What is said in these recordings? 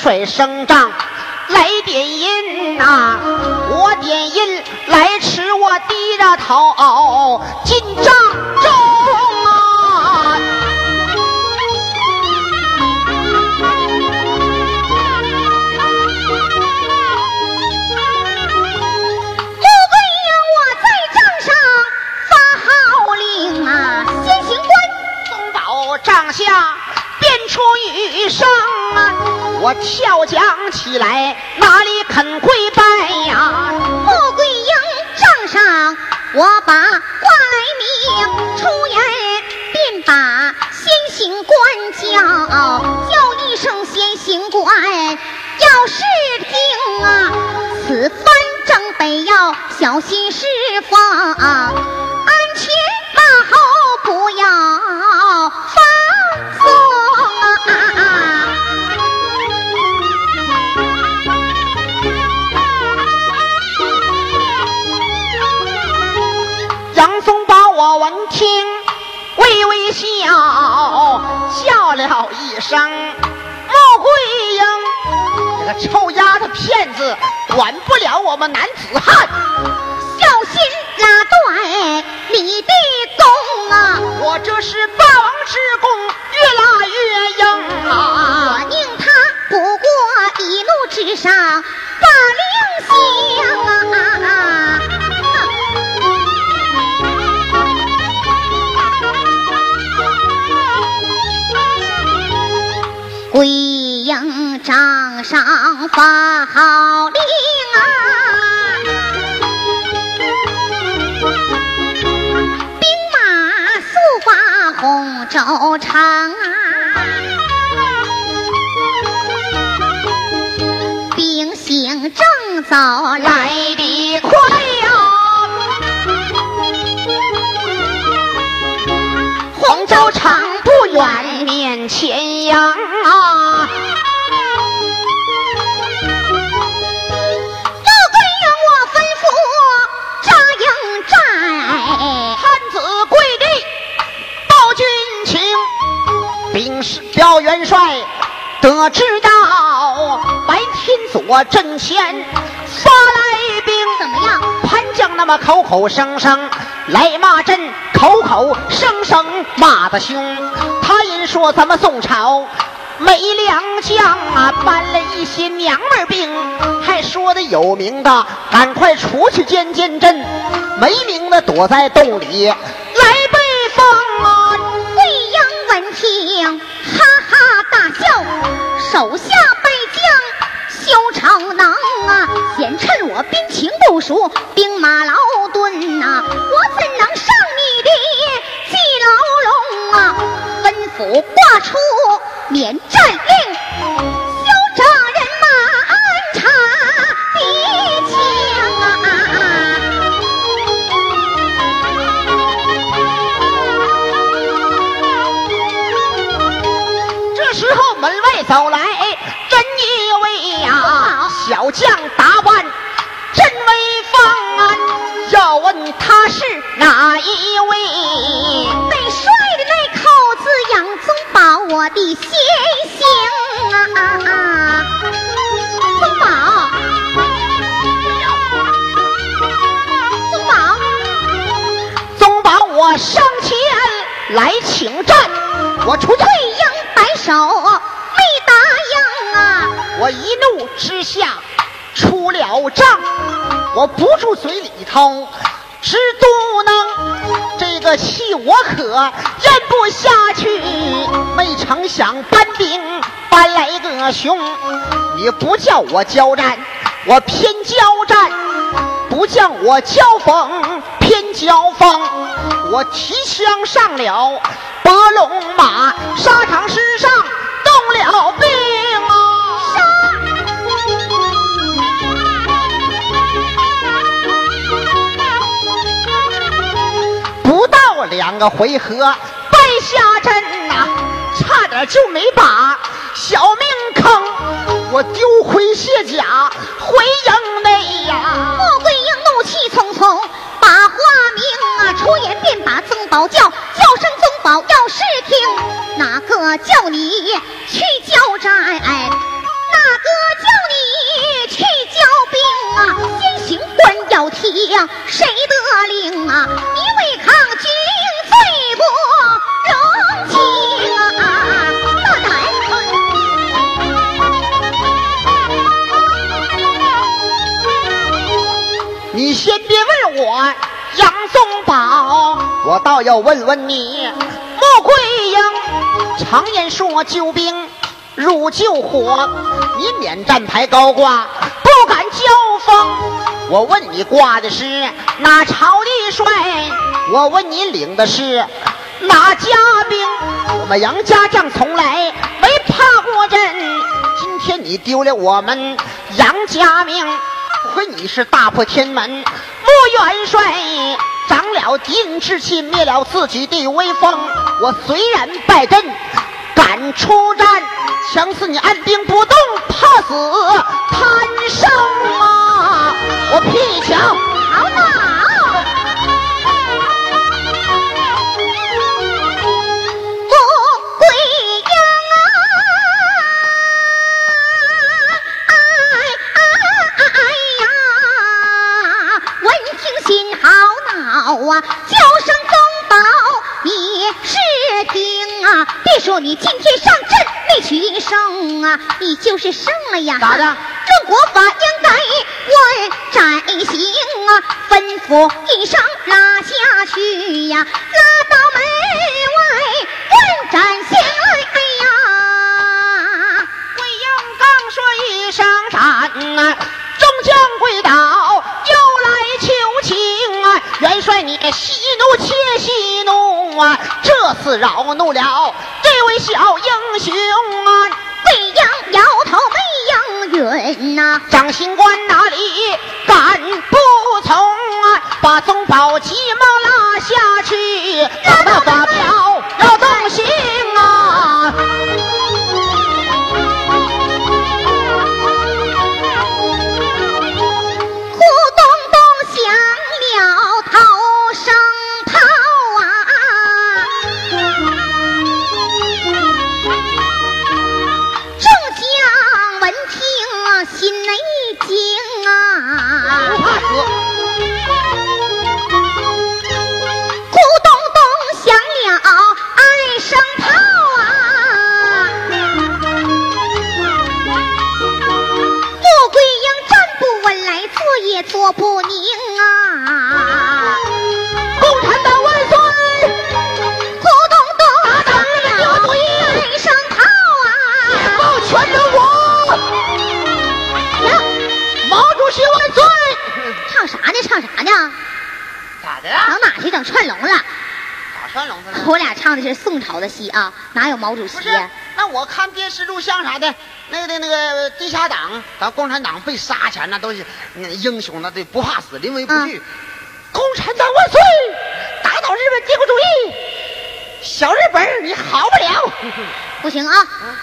是元帅升帐来点音呐、我点音来迟，我低着头进帐中啊。穆桂英，我在帐上发号令啊，先行官东宝帐下变出雨声！我跳将起来，哪里肯跪拜呀？穆桂英帐上，我把话来明，出言便把先行官叫，叫一声先行官，要是听啊，此番正北要小心释放，啊了一声。穆桂英，这个臭丫头片子，管不了我们男子汉。小心拉断你的弓啊！我这是霸王之弓，越拉越硬啊我啊！宁他不过一怒之上把令行啊！桂英帐上发号令啊！兵马速发洪州城啊！兵行正走来来得快呀！洪州城不远，面前迎我知道，白天左阵前发来兵，怎么样？潘将那么口口声声来骂朕，口口声声骂的凶。他因说咱们宋朝没良将啊，搬了一些娘们兵，还说的有名的赶快出去见见朕，没名的躲在洞里来被封啊。桂英闻听，哈哈大笑，手下败将萧长能啊！显趁我兵情不熟，兵马劳顿呐、我怎能上你的计牢笼啊？吩咐挂出免战令，打扮真威风啊！要问他是哪一位？被帅的那口子杨宗保，我的先行啊！宗保，宗保，宗保我上前来请战，我出去桂，英摆手没答应啊！我一怒之下出了帐，我不住嘴里头直嘟囔，这个气我可咽不下去。没成想搬兵搬来个熊，你不叫我交战，我偏交战。不叫我交锋，偏交锋。我提枪上了白龙马，沙场之上两个回合败下阵呐，差点就没把小命坑，我丢盔卸甲回营内呀。穆桂英怒气冲冲，把花名啊出言便把曾宝叫，叫声曾宝要是听，哪个叫你去交战？哪个叫你去交兵啊？先行官要听谁的令啊？你。别问我杨宗保，我倒要问问你穆桂英。常言说救兵如救火，你免战牌高挂，不敢交锋。我问你挂的是哪朝的帅？我问你领的是哪家兵？我们杨家将从来没怕过阵，今天你丢了我们杨家命。亏你是大破天门穆元帅，长了敌人志气，灭了自己的威风。我虽然败阵，敢出战，强似你按兵不动，怕死贪生啊！我屁强，好打！啊，叫声宗保，你是听啊？别说你今天上阵没取胜啊，你就是胜了呀！咋的这国法应该问斩刑啊，吩咐一声拉下去呀，拉到门外问斩刑来。哎呀，桂英刚说一声斩呐，众将跪倒，息怒且息怒啊！这次扰怒了这位小英雄啊！未央摇头未央允呐、掌刑官哪里敢不从啊？把宗保急忙拉下去，把那发毛主席那我看电视录像啥的，那个那个地下党，咱共产党被杀前那都是嗯英雄，那得不怕死，临危不惧。共产党万岁！打倒日本帝国主义！小日本儿你好不了。不行啊！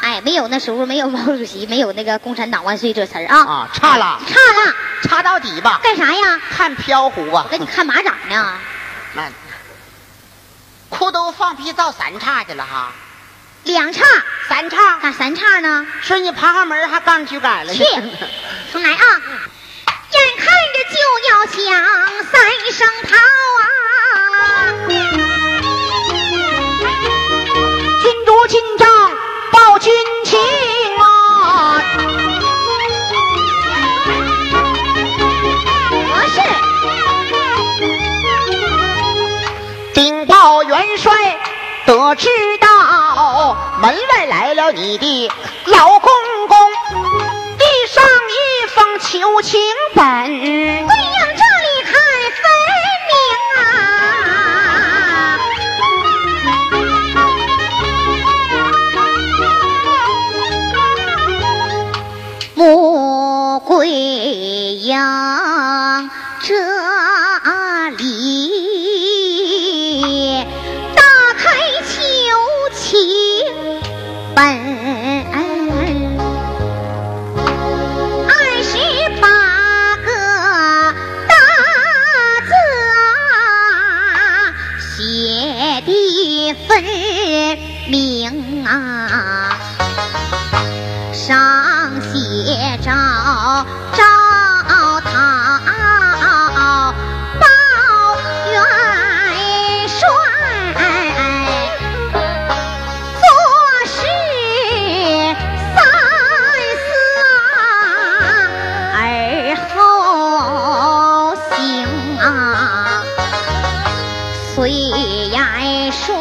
哎，没有那时候没有毛主席，没有那个共产党万岁这词儿啊，啊，差了，差了，差到底吧，干啥呀？看飘忽吧我。给你看马掌呢。那裤兜放屁到三叉去了哈，两叉，三叉，咋三叉呢？说你爬上门还杠去改了去，重来啊！眼看着就要响三声炮啊！君主进帐报军情啊！我是，禀报元帅，得知门外来了你的老公公，递上一封求情本。对应这里虽然说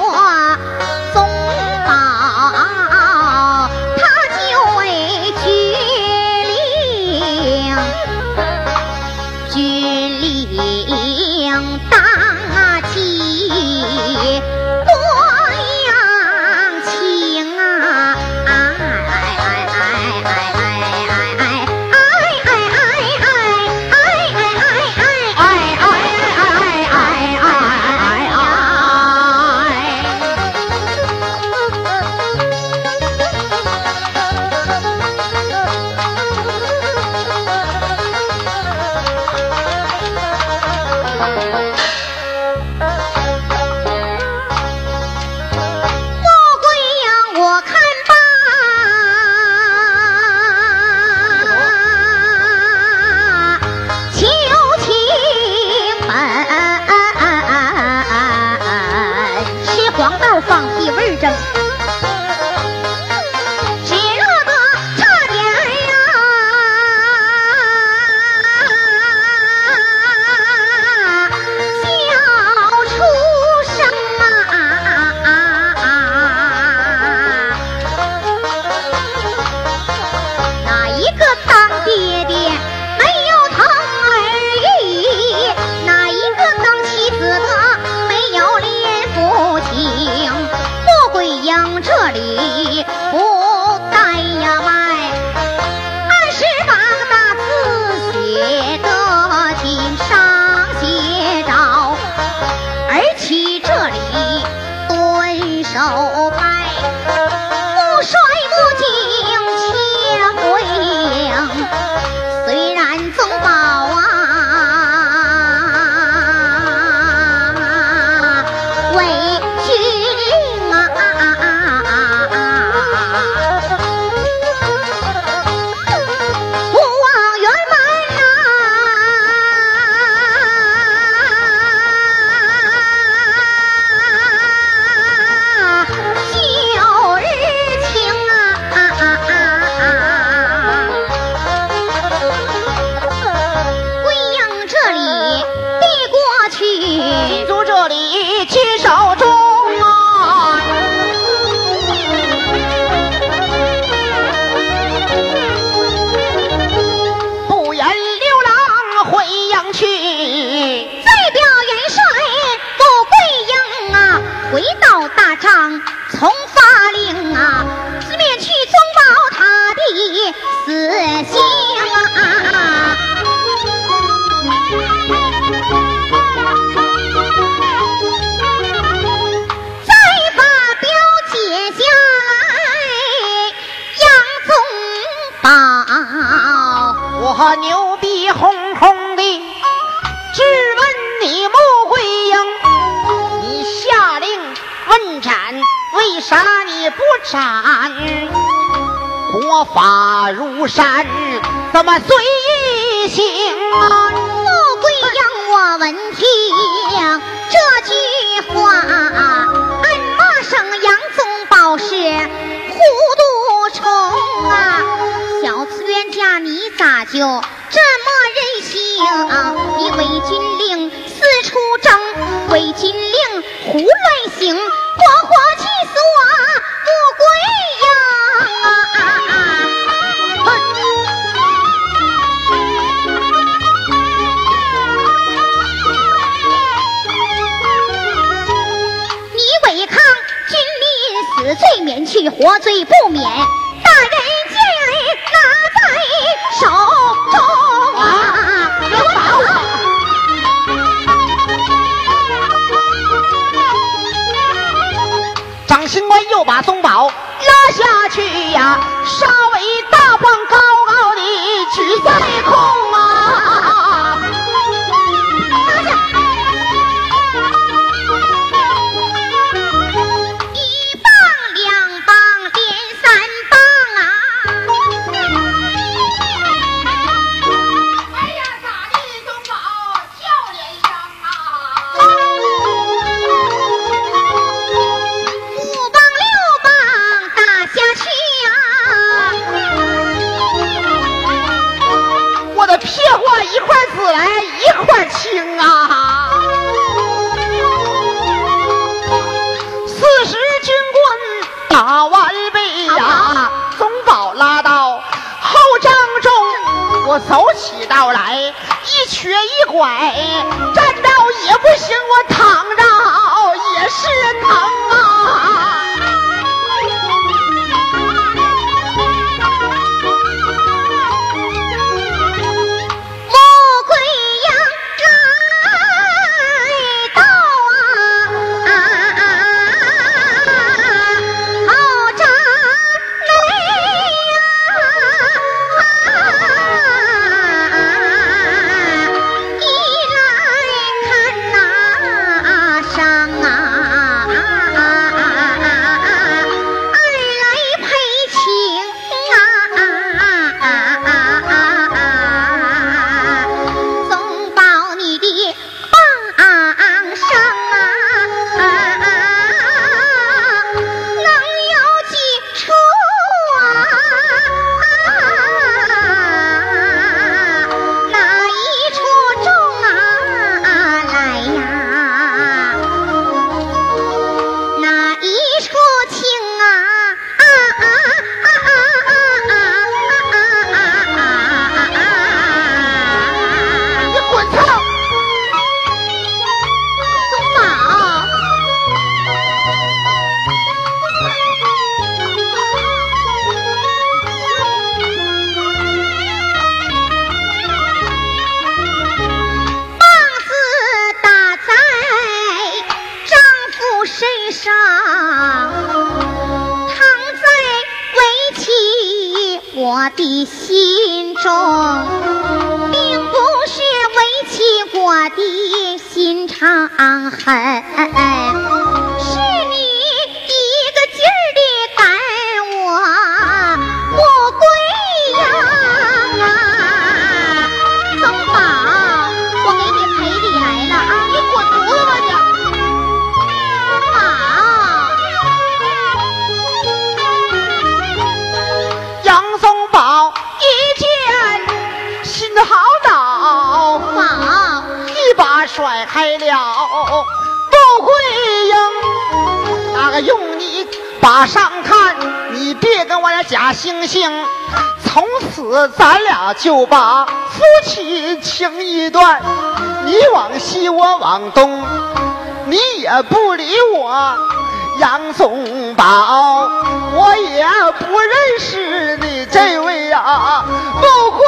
じ。大丈夫从法令啊，出面去忠报他的私心。不斩国法如山，怎么随意行？富贵应我闻听这句话，暗骂声杨宗保是糊涂虫啊！小字冤家，你咋就这么任性？你违军令！免，大甩开了窦贵英，那个用你把上看，你别跟我俩假惺惺。从此咱俩就把夫妻情谊断，你往西我往东，你也不理我。杨宗保，我也不认识你这位啊，不会。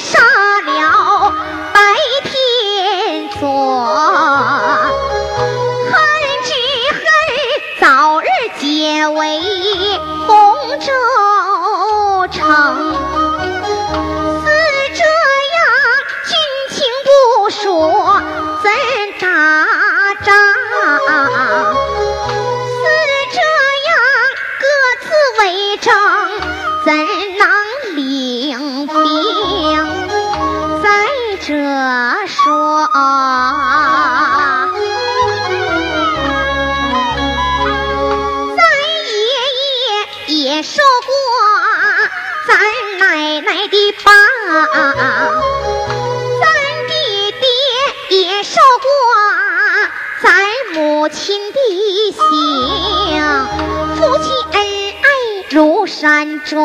早日亲的刑。夫妻恩爱如山中，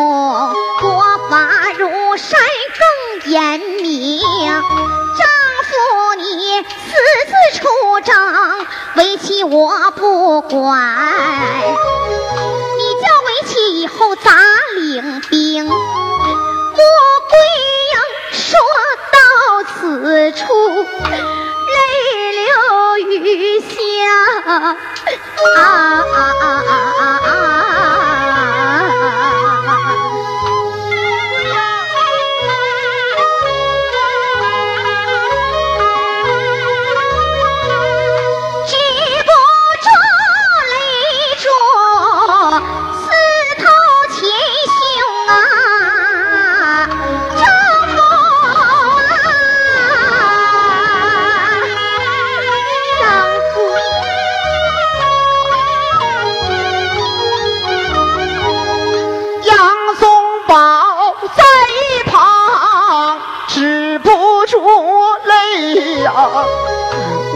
国法如山更严明。丈夫你私自出征，为妻我不管。你叫为妻以后咋领兵？穆桂英说到此处，雨下。啊啊啊啊啊啊！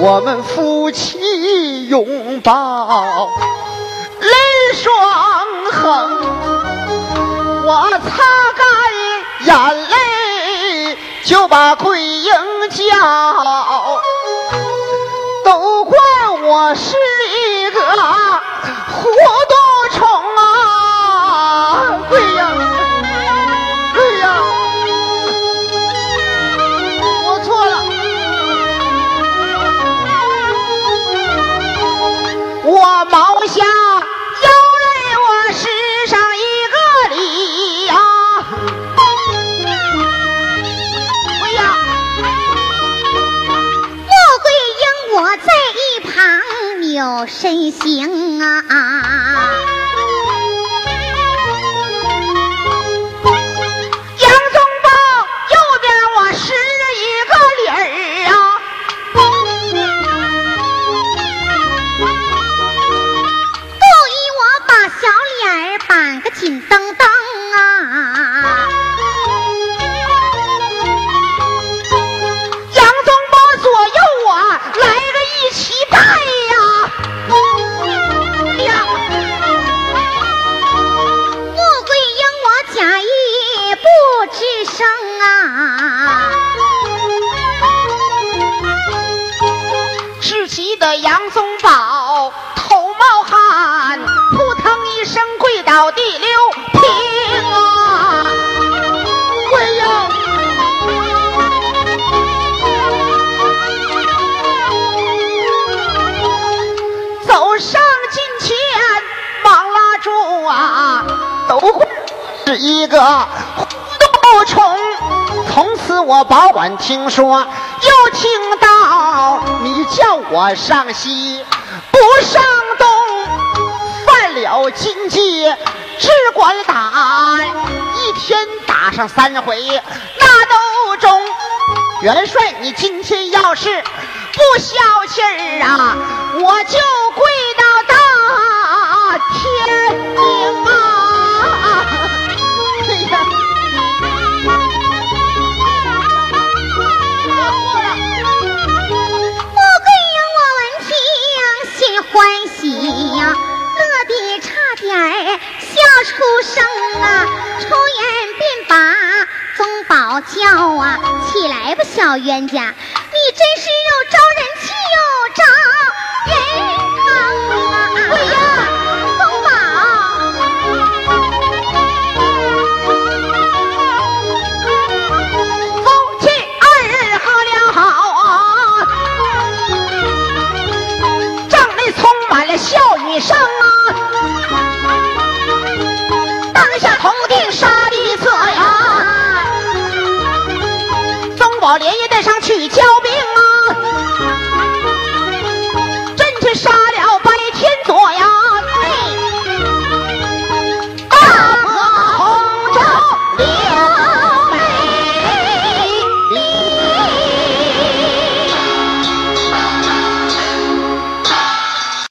我们夫妻拥抱，泪双横，我擦干眼泪，就把桂英叫，都怪我是一个糊涂虫啊！桂英，毛下有泪，我施上一个礼呀、哎呀，穆桂英，我在一旁扭身形啊啊。一个糊涂虫。从此我保管听说，又听到你叫我上西不上东，犯了禁忌只管打，一天打上三回，那都中。元帅，你今天要是不消气儿啊，我就跪出生啊！抽烟便把宗宝叫啊，起来吧，小冤家，你真是又招人气又招人